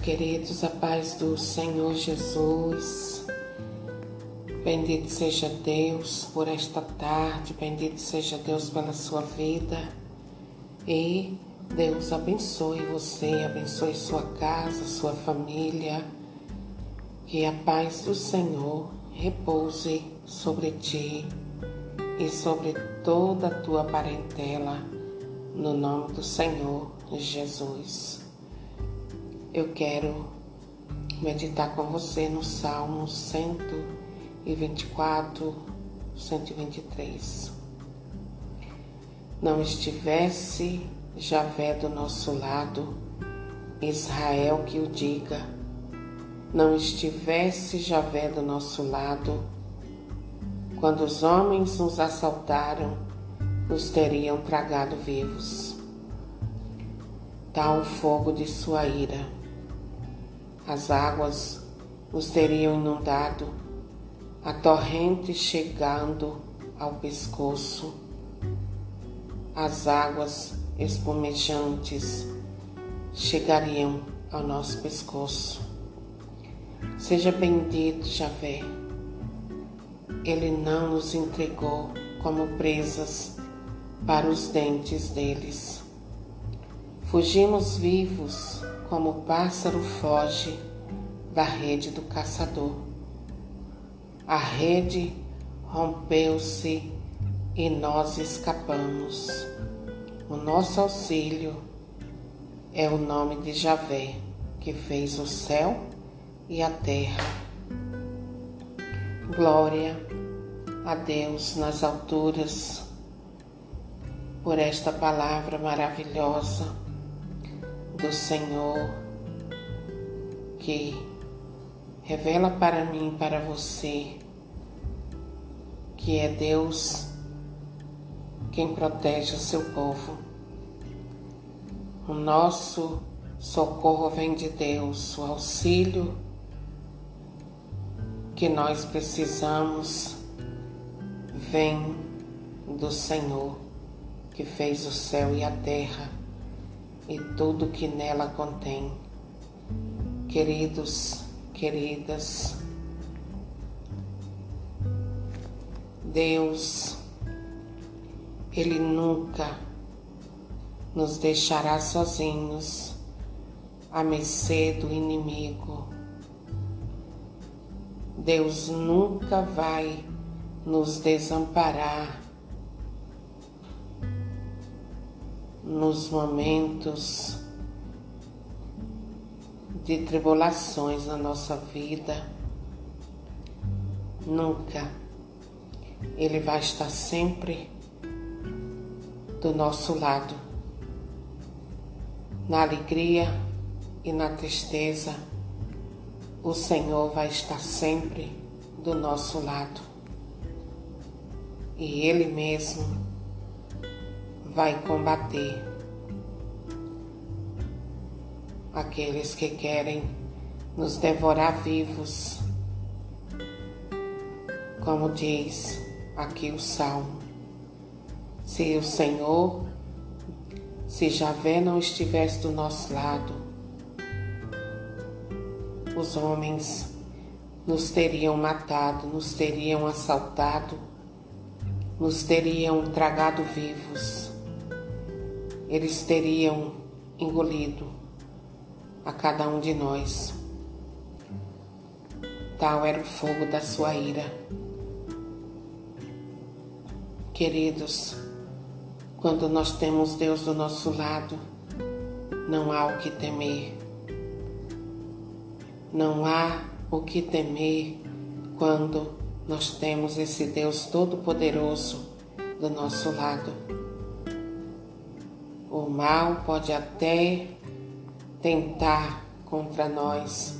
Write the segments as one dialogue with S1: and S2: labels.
S1: queridos, a paz do Senhor Jesus. Bendito seja Deus por esta tarde, bendito seja Deus pela sua vida. E Deus abençoe você, abençoe sua casa, sua família. Que a paz do Senhor repouse sobre ti e sobre toda a tua parentela, no nome do Senhor Jesus eu quero meditar com você no Salmo 124, 123. Não estivesse Javé do nosso lado, Israel que o diga. Não estivesse Javé do nosso lado, quando os homens nos assaltaram, nos teriam tragado vivos. Tal o fogo de sua ira as águas nos teriam inundado, a torrente chegando ao pescoço, as águas espumejantes chegariam ao nosso pescoço. Seja bendito, Javé. Ele não nos entregou como presas para os dentes deles. Fugimos vivos como o pássaro foge da rede do caçador. A rede rompeu-se e nós escapamos. O nosso auxílio é o nome de Javé, que fez o céu e a terra. Glória a Deus nas alturas por esta palavra maravilhosa do Senhor que revela para mim para você que é Deus quem protege o seu povo. O nosso socorro vem de Deus, o auxílio que nós precisamos vem do Senhor que fez o céu e a terra e tudo que nela contém. Queridos, queridas, Deus, Ele nunca nos deixará sozinhos à mercê do inimigo. Deus nunca vai nos desamparar nos momentos de tribulações na nossa vida, nunca. Ele vai estar sempre do nosso lado, na alegria e na tristeza. O Senhor vai estar sempre do nosso lado. E Ele mesmo vai combater aqueles que querem nos devorar vivos, como diz aqui o Salmo. Se o Senhor, se Javé não estivesse do nosso lado, os homens nos teriam matado, nos teriam assaltado, nos teriam tragado vivos eles teriam engolido a cada um de nós. Tal era o fogo da sua ira. Queridos, quando nós temos Deus do nosso lado, não há o que temer. Não há o que temer quando nós temos esse Deus Todo-Poderoso do nosso lado. O mal pode até tentar contra nós,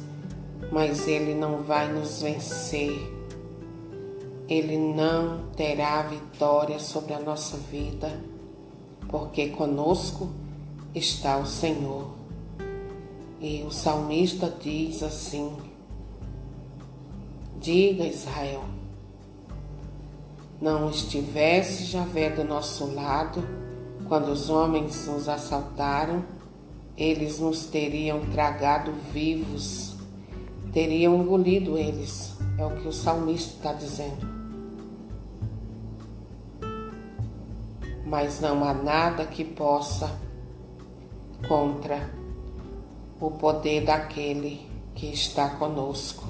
S1: mas ele não vai nos vencer. Ele não terá vitória sobre a nossa vida, porque conosco está o Senhor. E o salmista diz assim: Diga Israel, não estivesse Javé do nosso lado, quando os homens nos assaltaram, eles nos teriam tragado vivos, teriam engolido eles. É o que o salmista está dizendo. Mas não há nada que possa contra o poder daquele que está conosco.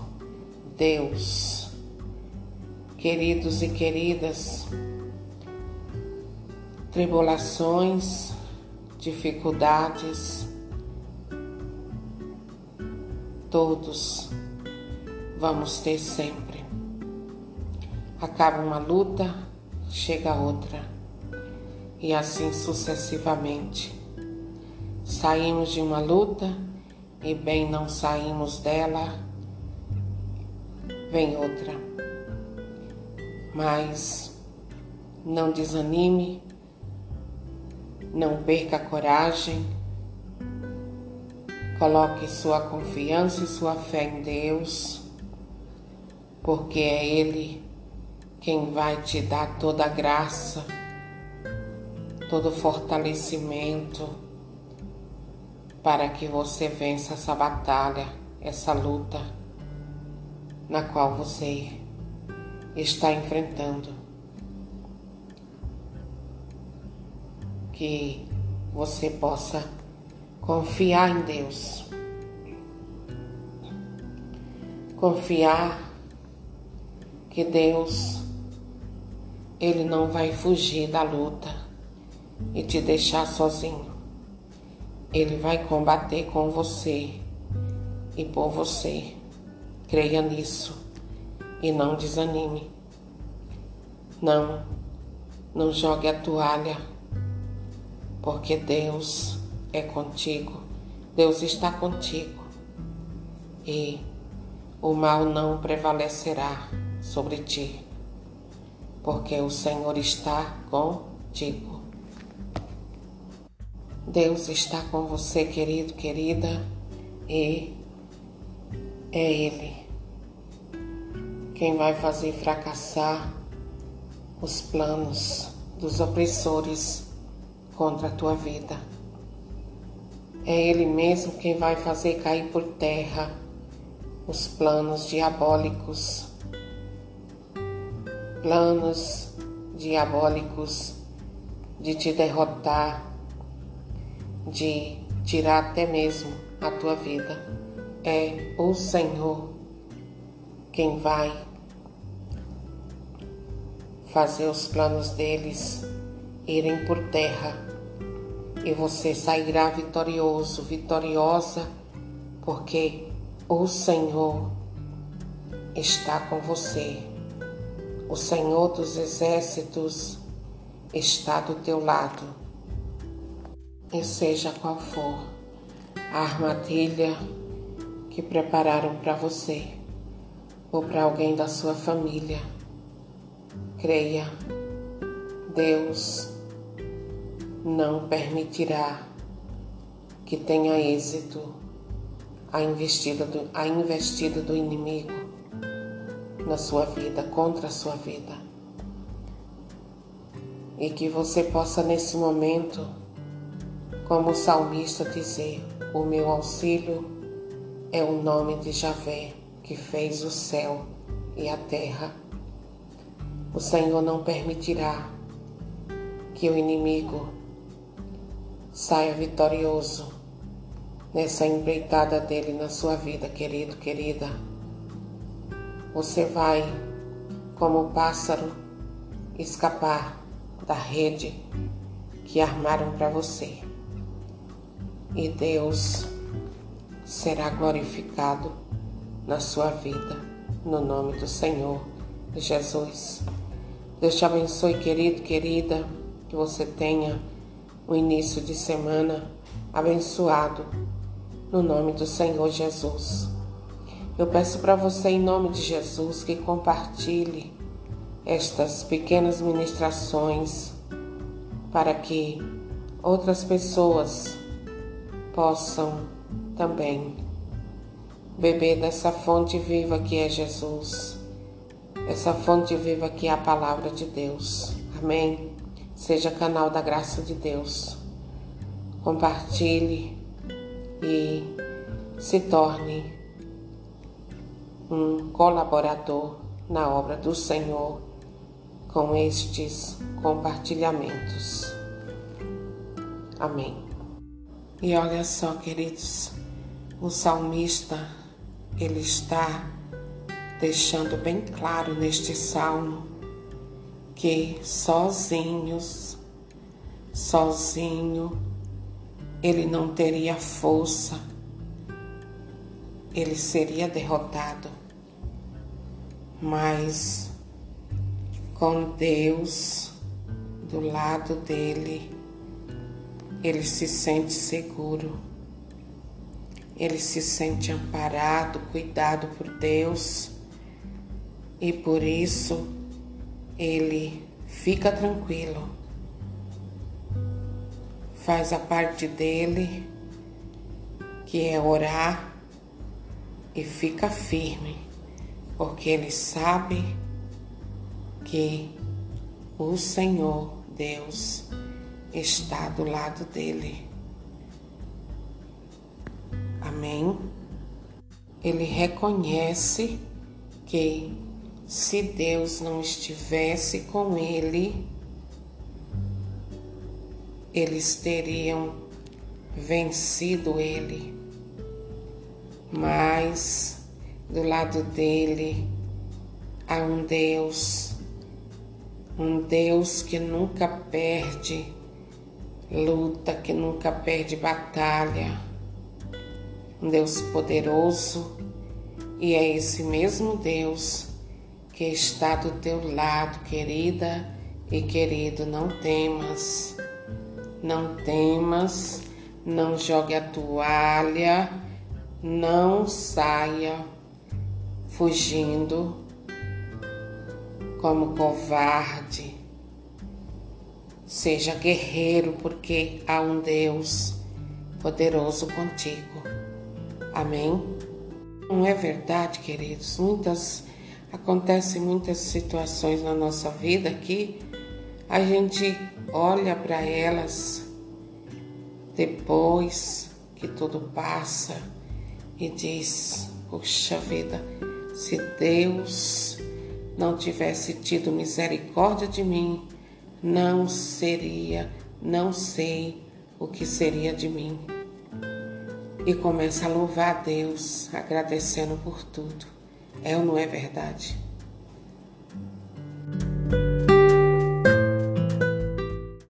S1: Deus. Queridos e queridas, tribulações, dificuldades, todos vamos ter sempre. Acaba uma luta, chega outra, e assim sucessivamente. Saímos de uma luta e bem não saímos dela, vem outra. Mas não desanime, não perca a coragem, coloque sua confiança e sua fé em Deus, porque é Ele quem vai te dar toda a graça, todo o fortalecimento para que você vença essa batalha, essa luta na qual você está enfrentando. Que você possa confiar em Deus. Confiar que Deus ele não vai fugir da luta e te deixar sozinho. Ele vai combater com você e por você. Creia nisso e não desanime. Não, não jogue a toalha, porque Deus é contigo. Deus está contigo e o mal não prevalecerá sobre ti, porque o Senhor está contigo. Deus está com você, querido, querida, e é Ele quem vai fazer fracassar os planos dos opressores contra a tua vida. É Ele mesmo quem vai fazer cair por terra os planos diabólicos, planos diabólicos de te derrotar de tirar até mesmo a tua vida. É o Senhor quem vai fazer os planos deles irem por terra e você sairá vitorioso, vitoriosa, porque o Senhor está com você. O Senhor dos exércitos está do teu lado e seja qual for a armadilha que prepararam para você ou para alguém da sua família, creia, Deus não permitirá que tenha êxito a investida do, a investida do inimigo na sua vida, contra a sua vida. E que você possa nesse momento como o salmista dizer: O meu auxílio é o nome de Javé, que fez o céu e a terra. O Senhor não permitirá que o inimigo saia vitorioso nessa empreitada dele na sua vida, querido, querida. Você vai, como pássaro, escapar da rede que armaram para você e Deus será glorificado na sua vida, no nome do Senhor Jesus. Deus te abençoe, querido, querida, que você tenha um início de semana abençoado, no nome do Senhor Jesus. Eu peço para você, em nome de Jesus, que compartilhe estas pequenas ministrações para que outras pessoas possam também beber dessa fonte viva que é Jesus, essa fonte viva que é a palavra de Deus. Amém? Seja canal da graça de Deus. Compartilhe e se torne um colaborador na obra do Senhor com estes compartilhamentos. Amém. E olha só, queridos, o salmista ele está deixando bem claro neste salmo que sozinhos, sozinho, ele não teria força, ele seria derrotado. Mas com Deus do lado dele, ele se sente seguro, ele se sente amparado, cuidado por Deus. E por isso ele fica tranquilo, faz a parte dele, que é orar, e fica firme, porque ele sabe que o Senhor Deus está do lado dele. Amém? Ele reconhece que se Deus não estivesse com ele, eles teriam vencido ele. Mas do lado dele há um Deus, um Deus que nunca perde luta, que nunca perde batalha, um Deus poderoso, e é esse mesmo Deus que está do teu lado, querida e querido. Não temas, não temas, não jogue a toalha, não saia fugindo como covarde. Seja guerreiro, porque há um Deus poderoso contigo. Amém? Não é verdade, queridos? Muitas Acontecem muitas situações na nossa vida que a gente olha para elas depois que tudo passa e diz: Puxa vida, se Deus não tivesse tido misericórdia de mim, não seria, não sei o que seria de mim. E começa a louvar a Deus, agradecendo por tudo. É ou não é verdade?